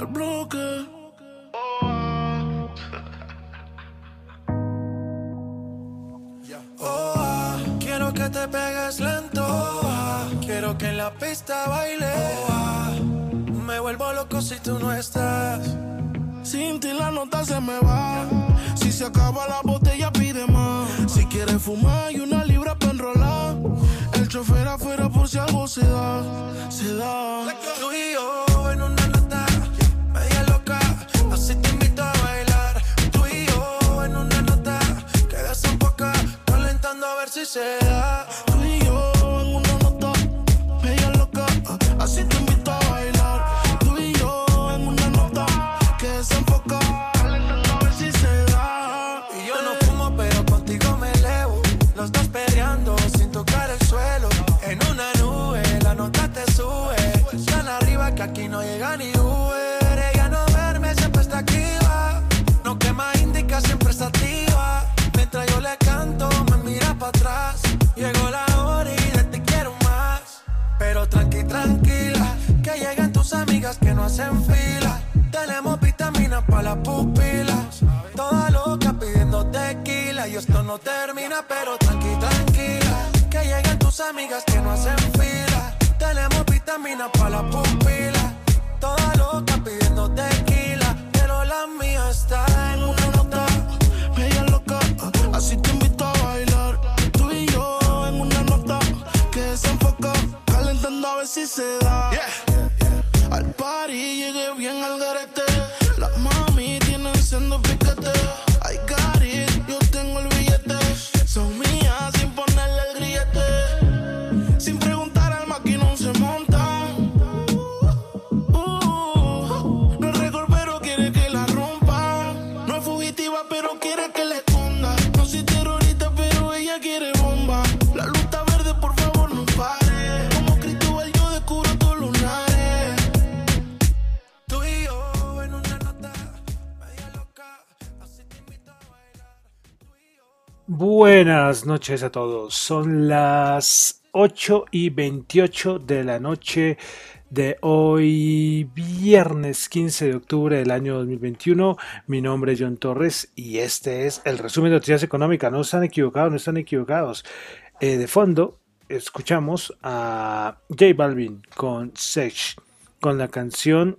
el bloque. Oh, ah, quiero que te pegues lento. Oh, ah, quiero que en la pista baile. Oh, ah, me vuelvo loco si tú no estás. Sin ti la nota se me va. Si se acaba la botella, pide más. Si quieres fumar y una libra para enrolar. El chofer afuera por si algo se da. Se da. Tú y yo esto no termina, pero tranqui, tranquila. Que llegan tus amigas que no hacen fila. Tenemos vitaminas para las pupilas. Buenas noches a todos. Son las 8 y 28 de la noche de hoy, viernes 15 de octubre del año 2021. Mi nombre es John Torres y este es el resumen de noticias económicas. No están equivocados, no están equivocados. Eh, de fondo, escuchamos a J Balvin con Sech, con la canción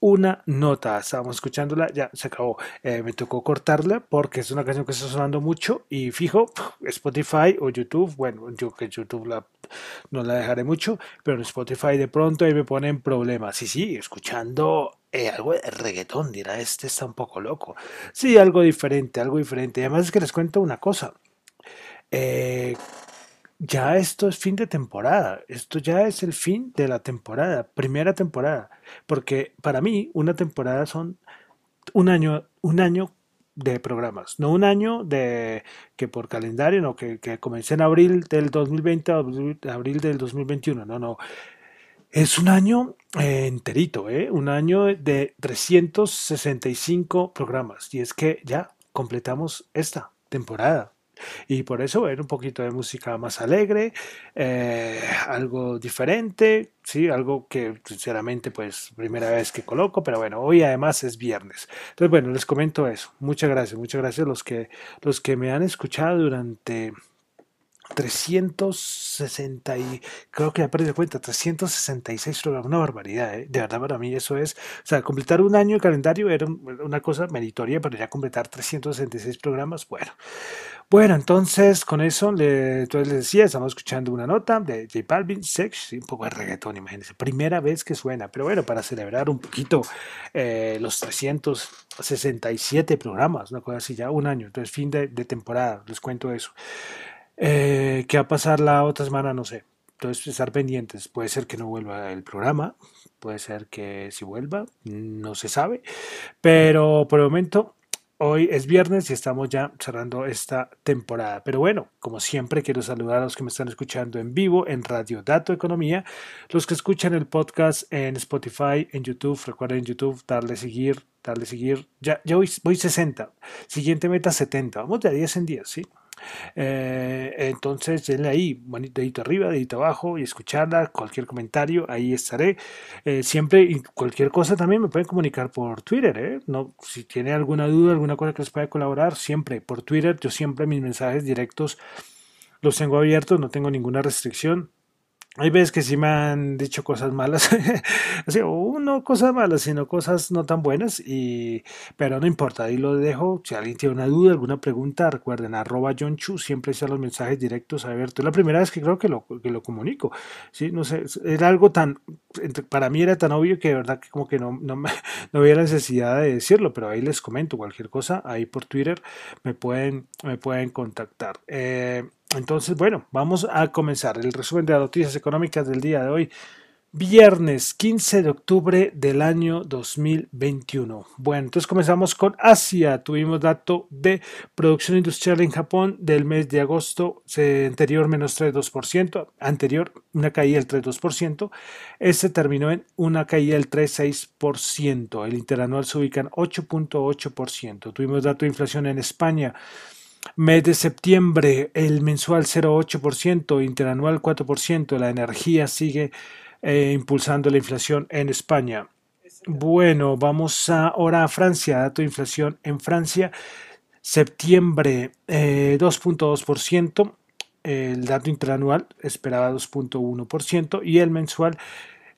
una nota. Estábamos escuchándola, ya se acabó. Eh, me tocó cortarla porque es una canción que está sonando mucho y fijo, Spotify o YouTube, bueno, yo que YouTube no la dejaré mucho, pero en Spotify de pronto ahí me ponen problemas. Y sí, escuchando eh, algo de reggaetón, dirá, este está un poco loco. Sí, algo diferente, algo diferente. Además es que les cuento una cosa. Eh, ya esto es fin de temporada, esto ya es el fin de la temporada, primera temporada, porque para mí una temporada son un año, un año de programas, no un año de que por calendario, no, que, que comencé en abril del 2020 a abril del 2021, no, no, es un año eh, enterito, ¿eh? un año de 365 programas, y es que ya completamos esta temporada. Y por eso era un poquito de música más alegre, eh, algo diferente, sí, algo que sinceramente pues primera vez que coloco, pero bueno, hoy además es viernes. Entonces bueno, les comento eso. Muchas gracias, muchas gracias a los que, los que me han escuchado durante 360 y creo que ya perdí cuenta, 366 programas, una barbaridad, ¿eh? de verdad para mí eso es, o sea, completar un año de calendario era una cosa meritoria, pero ya completar 366 programas, bueno. Bueno, entonces con eso le, entonces les decía, estamos escuchando una nota de J Balvin, Sex, un poco de reggaetón, imagínense, primera vez que suena, pero bueno, para celebrar un poquito eh, los 367 programas, una cosa así, ya un año, entonces fin de temporada, les cuento eso. Eh, ¿Qué va a pasar la otra semana? No sé. Entonces, estar pendientes. Puede ser que no vuelva el programa, puede ser que si vuelva, no se sabe. Pero por el momento, hoy es viernes y estamos ya cerrando esta temporada. Pero bueno, como siempre, quiero saludar a los que me están escuchando en vivo en Radio Dato Economía, los que escuchan el podcast en Spotify, en YouTube. Recuerden en YouTube darle seguir, darle seguir. Ya, ya voy, voy 60. Siguiente meta 70. Vamos de 10 en 10, ¿sí? Eh, entonces, denle ahí, dedito arriba, dedito abajo y escucharla, cualquier comentario, ahí estaré. Eh, siempre y cualquier cosa también me pueden comunicar por Twitter. ¿eh? No, si tiene alguna duda, alguna cosa que les pueda colaborar, siempre por Twitter. Yo siempre mis mensajes directos los tengo abiertos, no tengo ninguna restricción. Hay veces que sí me han dicho cosas malas, así, o no cosas malas, sino cosas no tan buenas, y, pero no importa, ahí lo dejo. Si alguien tiene una duda, alguna pregunta, recuerden, arroba John Chu, siempre sea los mensajes directos abiertos. La primera vez que creo que lo, que lo comunico, ¿sí? No sé, era algo tan, para mí era tan obvio que de verdad que como que no, no, me, no había necesidad de decirlo, pero ahí les comento cualquier cosa, ahí por Twitter me pueden, me pueden contactar. Eh, entonces, bueno, vamos a comenzar el resumen de las noticias económicas del día de hoy. Viernes 15 de octubre del año 2021. Bueno, entonces comenzamos con Asia. Tuvimos dato de producción industrial en Japón del mes de agosto, anterior menos 3,2%, anterior una caída del 3,2%. Este terminó en una caída del 3,6%. El interanual se ubica en 8,8%. Tuvimos dato de inflación en España Mes de septiembre, el mensual 0,8%, interanual 4%. La energía sigue eh, impulsando la inflación en España. Bueno, vamos ahora a Francia. Dato de inflación en Francia. Septiembre 2.2%. Eh, el dato interanual esperaba 2.1% y el mensual,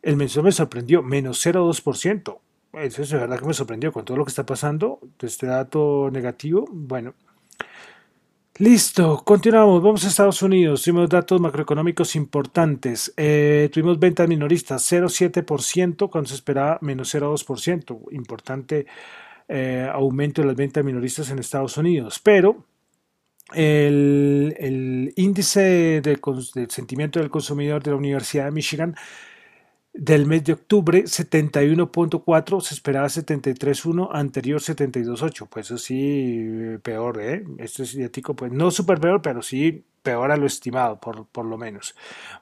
el mensual me sorprendió, menos 0.2%. Eso es verdad que me sorprendió con todo lo que está pasando. Este dato negativo, bueno, Listo, continuamos. Vamos a Estados Unidos. Tuvimos datos macroeconómicos importantes. Eh, tuvimos ventas minoristas 0,7% cuando se esperaba menos 0,2%. Importante eh, aumento de las ventas minoristas en Estados Unidos. Pero el, índice del sentimiento del consumidor de la Universidad de Michigan del mes de octubre 71.4, se esperaba 73.1, anterior 72.8, pues eso sí, peor, ¿eh? Este es idéntico, pues no súper peor, pero sí peor a lo estimado, por, por, lo menos.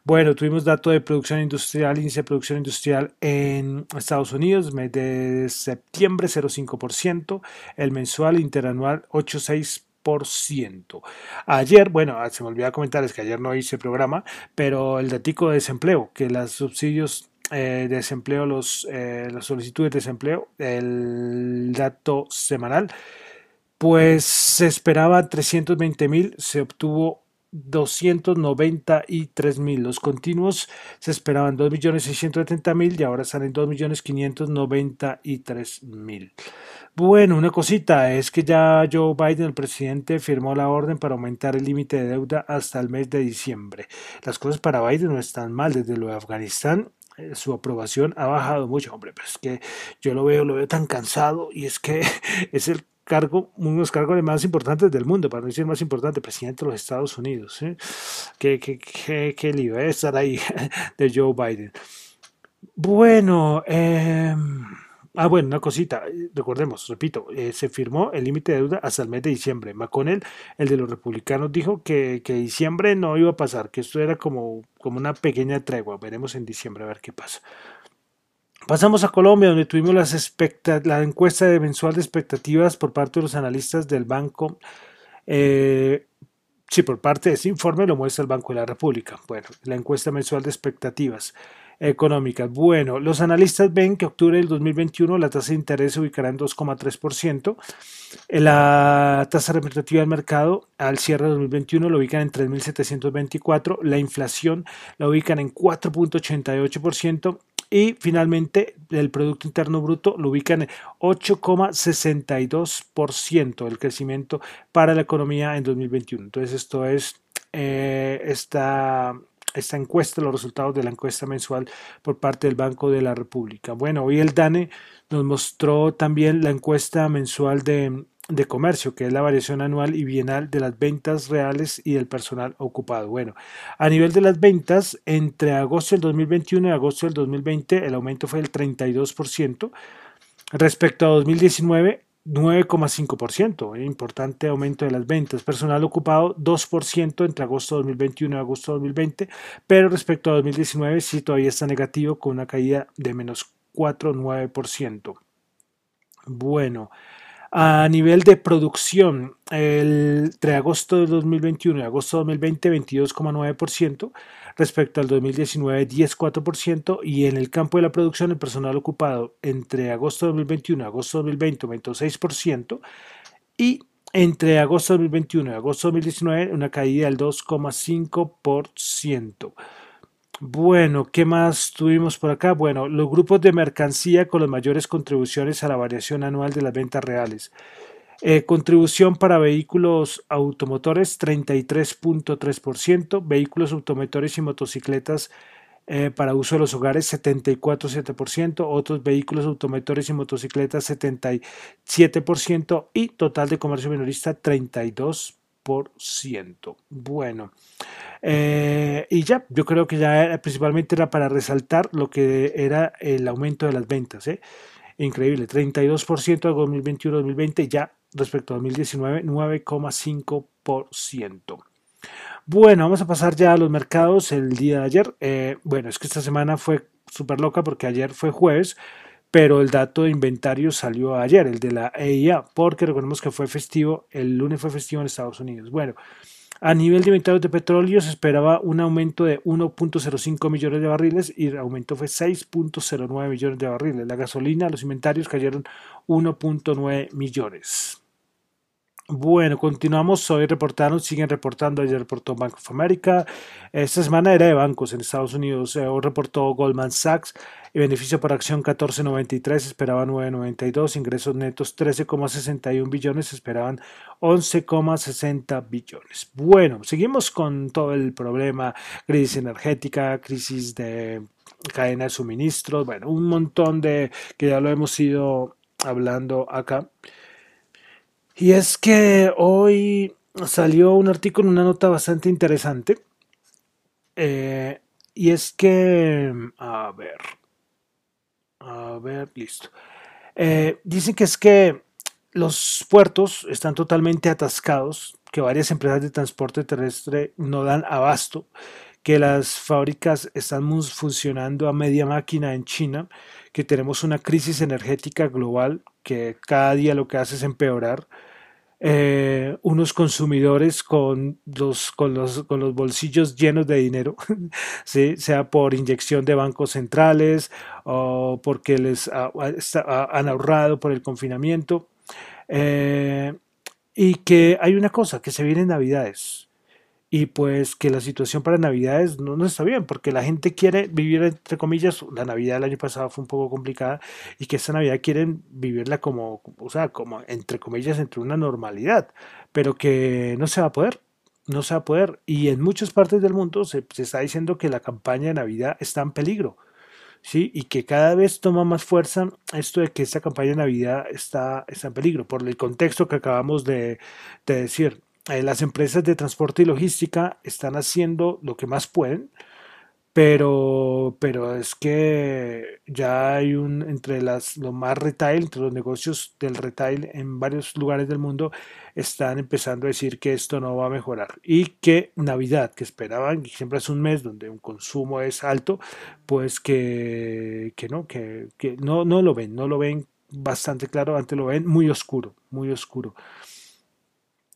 Bueno, tuvimos dato de producción industrial, índice de producción industrial en Estados Unidos, mes de septiembre 0.5%, el mensual interanual 8.6%. Ayer, bueno, se me olvidó comentar, es que ayer no hice programa, pero el datico de desempleo, que los subsidios eh, desempleo, los, eh, las solicitudes de desempleo, el dato semanal, pues se esperaba 320 mil, se obtuvo 293 mil. Los continuos se esperaban 2 millones 670 mil y ahora salen 2 millones 593 mil. Bueno, una cosita es que ya Joe Biden, el presidente, firmó la orden para aumentar el límite de deuda hasta el mes de diciembre. Las cosas para Biden no están mal desde lo de Afganistán su aprobación ha bajado mucho, hombre, pero es que yo lo veo, lo veo tan cansado y es que es el cargo, uno de los cargos más importantes del mundo, para no decir más importante, presidente de los Estados Unidos. ¿eh? Qué, qué, qué, lío ¿eh? estar ahí de Joe Biden. Bueno, eh, Ah, bueno, una cosita, recordemos, repito, eh, se firmó el límite de deuda hasta el mes de diciembre. McConnell, el de los republicanos, dijo que, que, diciembre no iba a pasar, que esto era como, como una pequeña tregua. Veremos en diciembre a ver qué pasa. Pasamos a Colombia, donde tuvimos las la encuesta de mensual de expectativas por parte de los analistas del banco. Eh, sí, por parte de ese informe lo muestra el Banco de la República. Bueno, la encuesta mensual de expectativas económicas. Bueno, los analistas ven que octubre del 2021 la tasa de interés se ubicará en 2,3%. La tasa representativa del mercado al cierre de 2021 lo ubican en 3.724. La inflación la ubican en 4.88%. Y finalmente, el Producto Interno Bruto lo ubican en 8,62% el crecimiento para la economía en 2021. Entonces, esto es eh, esta esta encuesta, los resultados de la encuesta mensual por parte del Banco de la República. Bueno, hoy el DANE nos mostró también la encuesta mensual de, de comercio, que es la variación anual y bienal de las ventas reales y del personal ocupado. Bueno, a nivel de las ventas, entre agosto del 2021 y agosto del 2020, el aumento fue del 32%. Respecto a 2019, 9,5%, eh, importante aumento de las ventas. Personal ocupado 2% entre agosto de 2021 y agosto de 2020, pero respecto a 2019 sí todavía está negativo con una caída de menos 4,9%. Bueno, A nivel de producción, entre agosto de 2021 y agosto de 2020, 22,9% respecto al 2019, 10,4%, y en el campo de la producción, el personal ocupado entre agosto de 2021 y agosto de 2020 aumentó 6%, y entre agosto de 2021 y agosto de 2019, una caída del 2,5%. Bueno, ¿qué más tuvimos por acá? Bueno, los grupos de mercancía con las mayores contribuciones a la variación anual de las ventas reales. Eh, contribución para vehículos automotores 33.3%, vehículos automotores y motocicletas eh, para uso de los hogares 74,7%, otros vehículos automotores y motocicletas 77% y total de comercio minorista 32%. Bueno, eh, y ya, yo creo que ya principalmente era para resaltar lo que era el aumento de las ventas. ¿eh? Increíble, 32% de 2021-2020 ya respecto a 2019, 9,5%. Bueno, vamos a pasar ya a los mercados el día de ayer. Eh, bueno, es que esta semana fue súper loca porque ayer fue jueves, pero el dato de inventario salió ayer, el de la EIA, porque recordemos que fue festivo, el lunes fue festivo en Estados Unidos. Bueno, a nivel de inventarios de petróleo se esperaba un aumento de 1.05 millones de barriles y el aumento fue 6.09 millones de barriles. La gasolina, los inventarios cayeron 1.9 millones. Bueno, continuamos. Hoy reportaron, siguen reportando. Ayer reportó Bank of America. Esta semana era de bancos en Estados Unidos. Eh, hoy reportó Goldman Sachs. Beneficio por acción 14.93, esperaba 9.92. Ingresos netos 13.61 billones, esperaban 11.60 billones. Bueno, seguimos con todo el problema: crisis energética, crisis de cadena de suministros. Bueno, un montón de que ya lo hemos ido hablando acá. Y es que hoy salió un artículo, una nota bastante interesante. Eh, y es que, a ver, a ver, listo. Eh, dicen que es que los puertos están totalmente atascados, que varias empresas de transporte terrestre no dan abasto, que las fábricas están funcionando a media máquina en China, que tenemos una crisis energética global que cada día lo que hace es empeorar eh, unos consumidores con los, con, los, con los bolsillos llenos de dinero, ¿sí? sea por inyección de bancos centrales o porque les han ahorrado por el confinamiento. Eh, y que hay una cosa, que se vienen navidades y pues que la situación para Navidades no, no, está bien, porque la gente quiere vivir, entre comillas, la Navidad del año pasado fue un poco complicada y que esta Navidad quieren vivirla como, o sea, como, entre comillas, entre una normalidad, pero que no se va a poder, no se va a poder. Y en muchas partes del mundo se, está diciendo que la campaña de Navidad está en peligro. ¿Sí? y que cada vez toma más fuerza esto de que esta campaña de Navidad está, está en peligro, por el contexto que acabamos de decir. Eh, las empresas de transporte y logística están haciendo lo que más pueden, pero, pero es que ya hay un, entre las, lo más retail, entre los negocios del retail en varios lugares del mundo, están empezando a decir que esto no va a mejorar y que Navidad, que esperaban, siempre es un mes donde un consumo es alto, pues que, que no, que, que no, no lo ven, no lo ven bastante claro, antes lo ven muy oscuro, muy oscuro.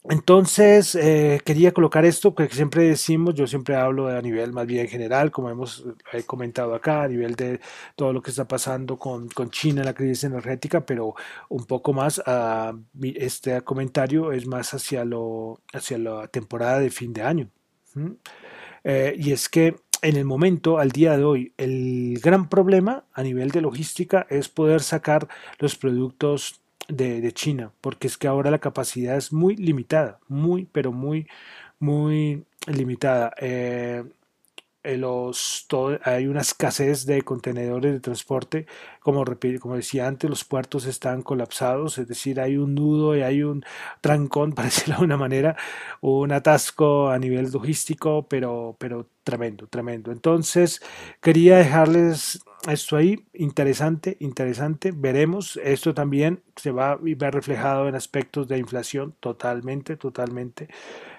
Entonces, eh, quería colocar esto que siempre decimos, yo siempre hablo a nivel más bien general, como hemos comentado acá, a nivel de todo lo que está pasando con, China, la crisis energética, pero un poco más, a, este comentario es más hacia la temporada de fin de año. Eh, y es que en el momento, al día de hoy, el gran problema a nivel de logística es poder sacar los productos de, China, porque es que ahora la capacidad es muy limitada, muy, pero muy, muy limitada. Eh, eh, los, hay una escasez de contenedores de transporte, como, como decía antes, los puertos están colapsados, es decir, hay un nudo y hay un trancón, para decirlo de una manera, un atasco a nivel logístico, pero, pero tremendo, tremendo. Entonces, quería dejarles esto ahí, interesante, interesante. Veremos. Esto también se va a ver reflejado en aspectos de inflación, totalmente, totalmente.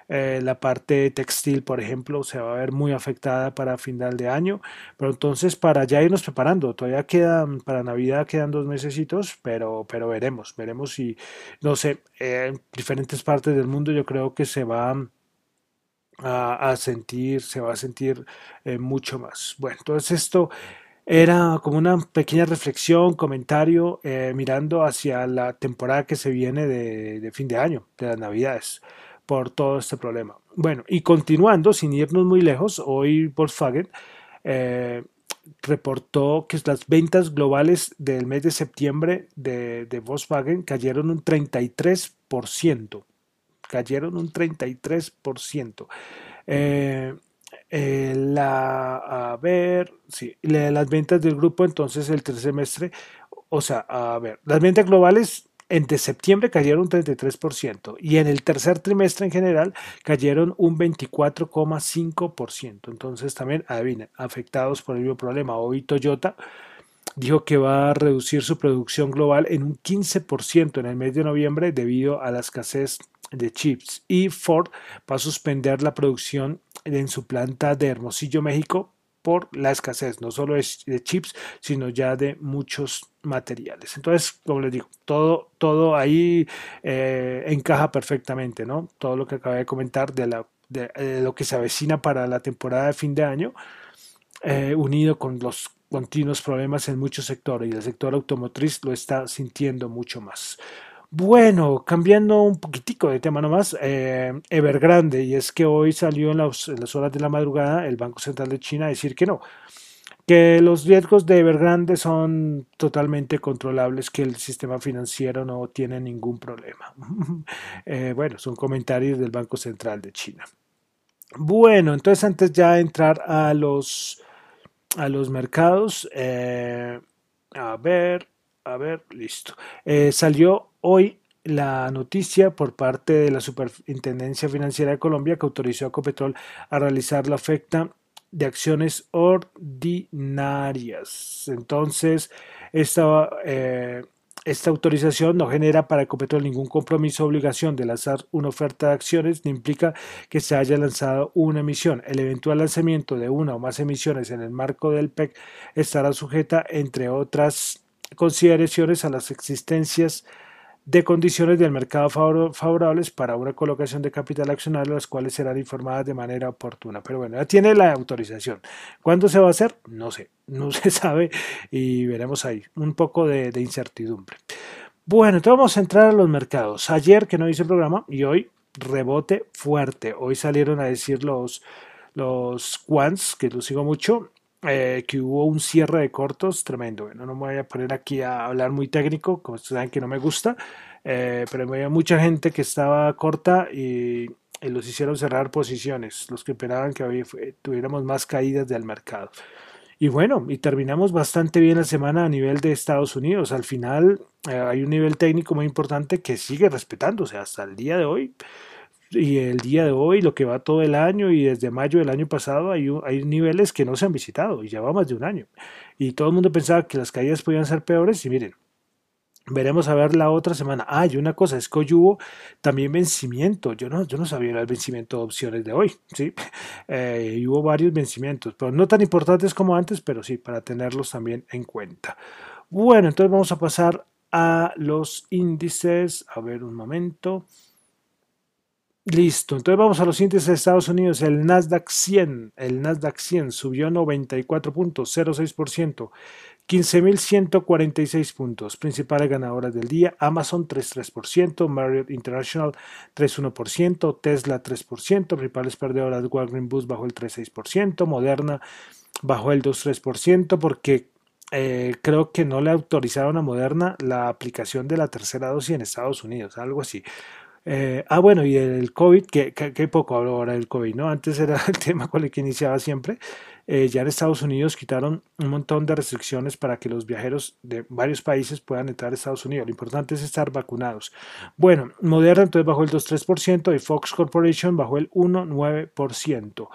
Eh, la parte textil, por ejemplo, se va a ver muy afectada para final de año. Pero entonces, para ya irnos preparando, todavía quedan, para Navidad quedan dos mesecitos, pero, pero veremos, veremos si, no sé, en diferentes partes del mundo yo creo que se va a, sentir, se va a sentir eh, mucho más. Bueno, entonces esto era como una pequeña reflexión, comentario, eh, mirando hacia la temporada que se viene de, fin de año, de las navidades, por todo este problema. Bueno, y continuando, sin irnos muy lejos, hoy Volkswagen eh, reportó que las ventas globales del mes de septiembre de, Volkswagen cayeron un 33% cayeron un 33%. Eh, eh, la, a ver, sí, las ventas del grupo entonces el tercer semestre, o sea, a ver, las ventas globales en de septiembre cayeron un 33% y en el tercer trimestre en general cayeron un 24,5%. Entonces también, adivinen, afectados por el mismo problema. Hoy Toyota dijo que va a reducir su producción global en un 15% en el mes de noviembre debido a la escasez de chips y Ford va a suspender la producción en su planta de Hermosillo, México por la escasez, no solo de chips, sino ya de muchos materiales. Entonces, como les digo, todo, todo ahí eh, encaja perfectamente, ¿no? Todo lo que acabé de comentar de, la, de, lo que se avecina para la temporada de fin de año, eh, unido con los continuos problemas en muchos sectores y el sector automotriz lo está sintiendo mucho más. Bueno, cambiando un poquitico de tema nomás, eh, Evergrande, y es que hoy salió en las, horas de la madrugada el Banco Central de China a decir que no, que los riesgos de Evergrande son totalmente controlables, que el sistema financiero no tiene ningún problema. Eh, bueno, son comentarios del Banco Central de China. Bueno, entonces antes ya entrar a los, a los mercados, eh, a ver, a ver, listo. salió hoy la noticia por parte de la Superintendencia Financiera de Colombia que autorizó a Copetrol a realizar la oferta de acciones ordinarias. Entonces, esta, eh, esta autorización no genera para Ecopetrol ningún compromiso o obligación de lanzar una oferta de acciones ni implica que se haya lanzado una emisión. El eventual lanzamiento de una o más emisiones en el marco del PEC estará sujeta, entre otras consideraciones, a las existencias de condiciones del mercado favorables para una colocación de capital accionario, las cuales serán informadas de manera oportuna. Pero bueno, ya tiene la autorización. ¿Cuándo se va a hacer? No sé, no se sabe y veremos ahí un poco de, incertidumbre. Bueno, entonces vamos a entrar a los mercados. Ayer que no hice programa y hoy rebote fuerte. Hoy salieron a decir los, los quants, que los sigo mucho, eh, que hubo un cierre de cortos tremendo. Bueno, no me voy a poner aquí a hablar muy técnico, como ustedes saben que no me gusta, eh, pero había mucha gente que estaba corta y, los hicieron cerrar posiciones, los que esperaban que tuviéramos más caídas del mercado. Y bueno, y terminamos bastante bien la semana a nivel de Estados Unidos. Al final eh, hay un nivel técnico muy importante que sigue respetándose hasta el día de hoy y el día de hoy, lo que va todo el año y desde mayo del año pasado hay, hay niveles que no se han visitado y ya va más de un año. Y todo el mundo pensaba que las caídas podían ser peores y miren, Veremos a ver la otra semana. Ah, y una cosa, es que hoy hubo también vencimiento. Yo no, yo no sabía el vencimiento de opciones de hoy, ¿sí? Eh, hubo varios vencimientos, pero no tan importantes como antes, pero sí, para tenerlos también en cuenta. Bueno, entonces vamos a pasar a los índices. A ver un momento. Listo, entonces vamos a los índices de Estados Unidos. El Nasdaq 100, el Nasdaq 100 subió 94.06%, 15.146 puntos. Principales ganadoras del día, Amazon 3.3%, Marriott International 3.1%, Tesla 3%, principales perdedoras Walgreens Boost bajó el 3.6%, Moderna bajó el 2.3% porque eh, creo que no le autorizaron a Moderna la aplicación de la tercera dosis en Estados Unidos, algo así. Eh, ah, bueno, y el COVID, que, que, poco hablo ahora del COVID, ¿no? Antes era el tema con el que iniciaba siempre. Eh, ya en Estados Unidos quitaron un montón de restricciones para que los viajeros de varios países puedan entrar a Estados Unidos. Lo importante es estar vacunados. Bueno, Moderna entonces bajó el 2,3% y Fox Corporation bajó el 1,9%.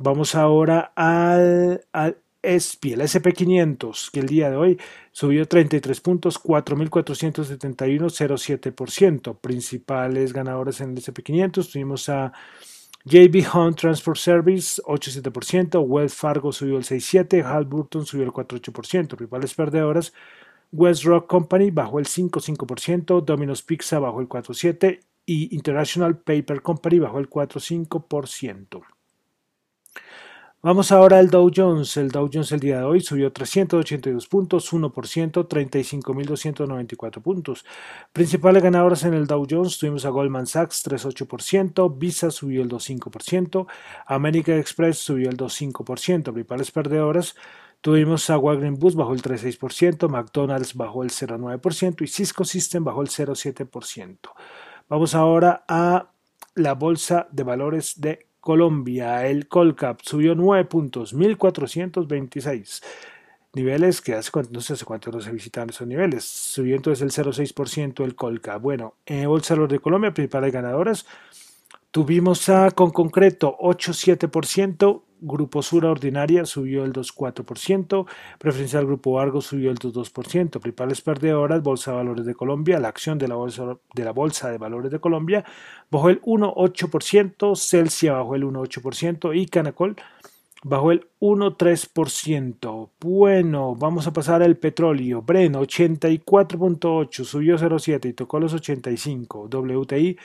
Vamos ahora al, al SP, el SP500, que el día de hoy subió 33 puntos, 4.471,07%. Principales ganadores en el SP500 tuvimos a JB Hunt Transport Service 8,7%, Wells Fargo subió el 6,7%, Halliburton subió el 4,8%, principales perdedoras, West Rock Company bajó el 5,5%, Domino's Pizza bajó el 4,7% y International Paper Company bajó el 4,5%. Vamos ahora al Dow Jones. El Dow Jones el día de hoy subió 382 puntos, 1%, 35.294 puntos. Principales ganadoras en el Dow Jones tuvimos a Goldman Sachs 3,8%, Visa subió el 2,5%, American Express subió el 2,5%. Principales perdedoras tuvimos a Wagner Bus bajó el 3,6%, McDonald's bajó el 0,9% y Cisco System bajó el 0,7%. Vamos ahora a la bolsa de valores de Colombia, el Colcap subió 9 puntos, 1426. Niveles que hace no sé hace cuánto no se visitan esos niveles. Subió entonces el 0,6% el Colcap. Bueno, en Bolsa de Colombia, principales ganadoras, tuvimos a con concreto 8,7%, Grupo Sura Ordinaria subió el 2,4%, Preferencial Grupo Argo subió el 2,2%, principales perdedoras, Bolsa de Valores de Colombia, la acción de la Bolsa de, la bolsa de Valores de Colombia bajó el 1,8%, Celsia bajó el 1,8% y Canacol bajó el 1,3%. Bueno, vamos a pasar al petróleo. Bren 84,8 subió 0,7 y tocó los 85. WTI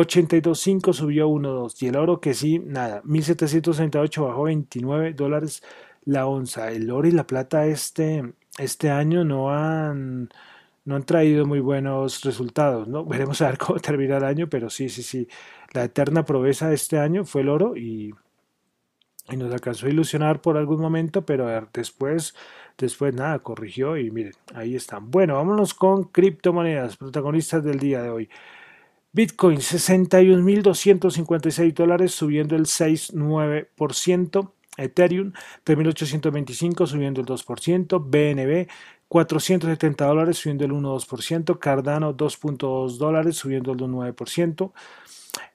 82.5 subió 1.2 y el oro que sí, nada, 1.768 bajó 29 dólares la onza. El oro y la plata este, este año no han, no han traído muy buenos resultados, ¿no? Veremos a ver cómo termina el año, pero sí, sí, sí. La eterna proveza de este año fue el oro y, y nos alcanzó a ilusionar por algún momento, pero después, después nada, corrigió y miren, ahí están. Bueno, vámonos con criptomonedas, protagonistas del día de hoy. Bitcoin 61.256 dólares subiendo el 6,9%. Ethereum 3.825 subiendo el 2%. BNB 470 dólares subiendo el 1,2%. Cardano 2.2 dólares subiendo el 1,9%.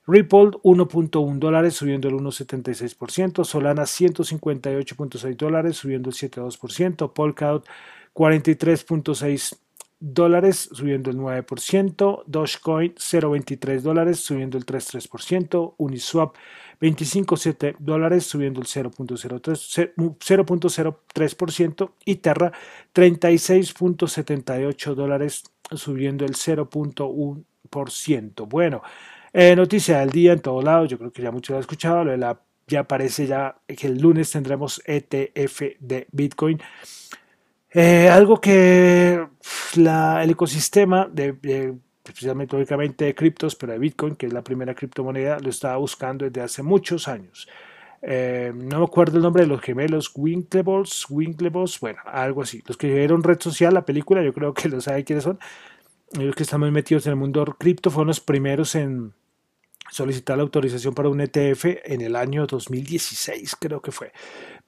Ripple 1.1 dólares subiendo el 1,76%. Solana 158.6 dólares subiendo el 7,2%. Polkadot 43.6 dólares subiendo el 9%, Dogecoin 0.23 dólares subiendo el 3.3%, Uniswap 25.7 dólares subiendo el 0.03% y Terra 36.78 dólares subiendo el 0.1%. Bueno, eh, noticia del día en todo lado, yo creo que ya muchos lo han escuchado, lo ya parece ya que el lunes tendremos ETF de Bitcoin. Eh, algo que el ecosistema de, especialmente lógicamente de criptos, pero de Bitcoin, que es la primera criptomoneda, lo estaba buscando desde hace muchos años. Eh, no me acuerdo el nombre de los gemelos, Winklevoss, Winklevoss, bueno, algo así. Los que vieron Red Social, la película, yo creo que lo saben quiénes son. Ellos que están muy metidos en el mundo cripto fueron los primeros en solicitar la autorización para un ETF en el año 2016, creo que fue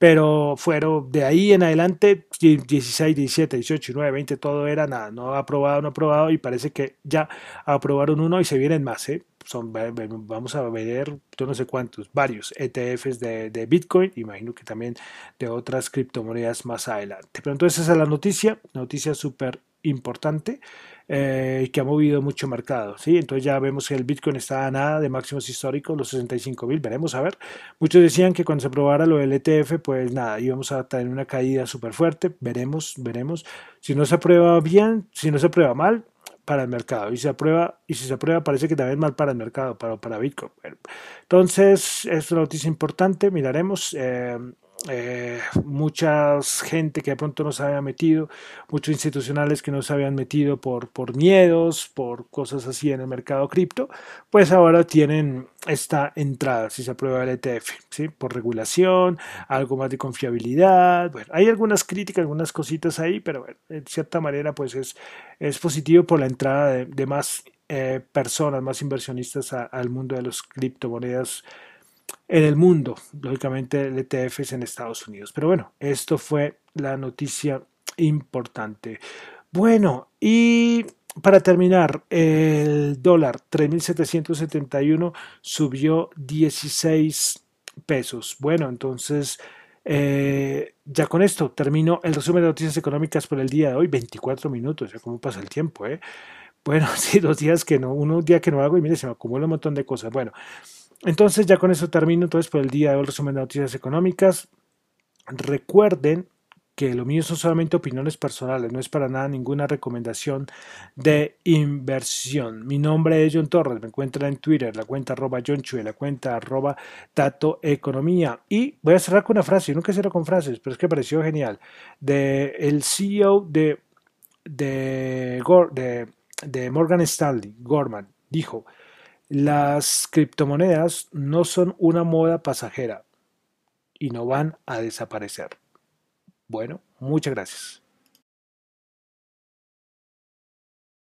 pero fueron de ahí en adelante 16, 17, 18, 19, 20, todo era nada, no aprobado, no aprobado y parece que ya aprobaron uno y se vienen más, ¿eh? Son, vamos a ver, yo no sé cuántos, varios ETFs de, de, Bitcoin, imagino que también de otras criptomonedas más adelante. Pero entonces esa es la noticia, noticia súper importante eh, que ha movido mucho mercado. ¿sí? Entonces ya vemos que el Bitcoin está a nada de máximos históricos, los 65 mil. Veremos a ver. Muchos decían que cuando se aprobara lo del ETF, pues nada, íbamos a tener una caída súper fuerte. Veremos, veremos. Si no se aprueba bien, si no se aprueba mal, para el mercado y se aprueba y si se aprueba parece que también mal para el mercado para, para Bitcoin entonces es una noticia importante miraremos eh, eh, mucha gente que de pronto no se había metido, muchos institucionales que no se habían metido por, por miedos, por cosas así en el mercado cripto, pues ahora tienen esta entrada, si se aprueba el ETF, ¿sí? por regulación, algo más de confiabilidad. Bueno, hay algunas críticas, algunas cositas ahí, pero bueno, en cierta manera pues es, es positivo por la entrada de, más eh, personas, más inversionistas al mundo de las criptomonedas en el mundo, lógicamente el ETF es en Estados Unidos. Pero bueno, esto fue la noticia importante. Bueno, y para terminar, el dólar 3.771 subió 16 pesos. Bueno, entonces Eh, ya con esto termino el resumen de noticias económicas por el día de hoy, 24 minutos, ya cómo pasa el tiempo, ¿eh? Bueno, sí, dos días que no, uno día que no hago y mire, se me acumula un montón de cosas. Bueno, entonces ya con eso termino entonces por el día de hoy el resumen de noticias económicas. Recuerden que lo mío son solamente opiniones personales, no es para nada ninguna recomendación de inversión. Mi nombre es John Torres, me encuentran en Twitter, la cuenta arroba John Chue, la cuenta arroba Tato Economía. Y voy a cerrar con una frase, yo nunca cierro con frases, pero es que pareció genial, de el CEO de, de, de, de Morgan Stanley, Gorman, dijo, las criptomonedas no son una moda pasajera y no van a desaparecer. Bueno, muchas gracias.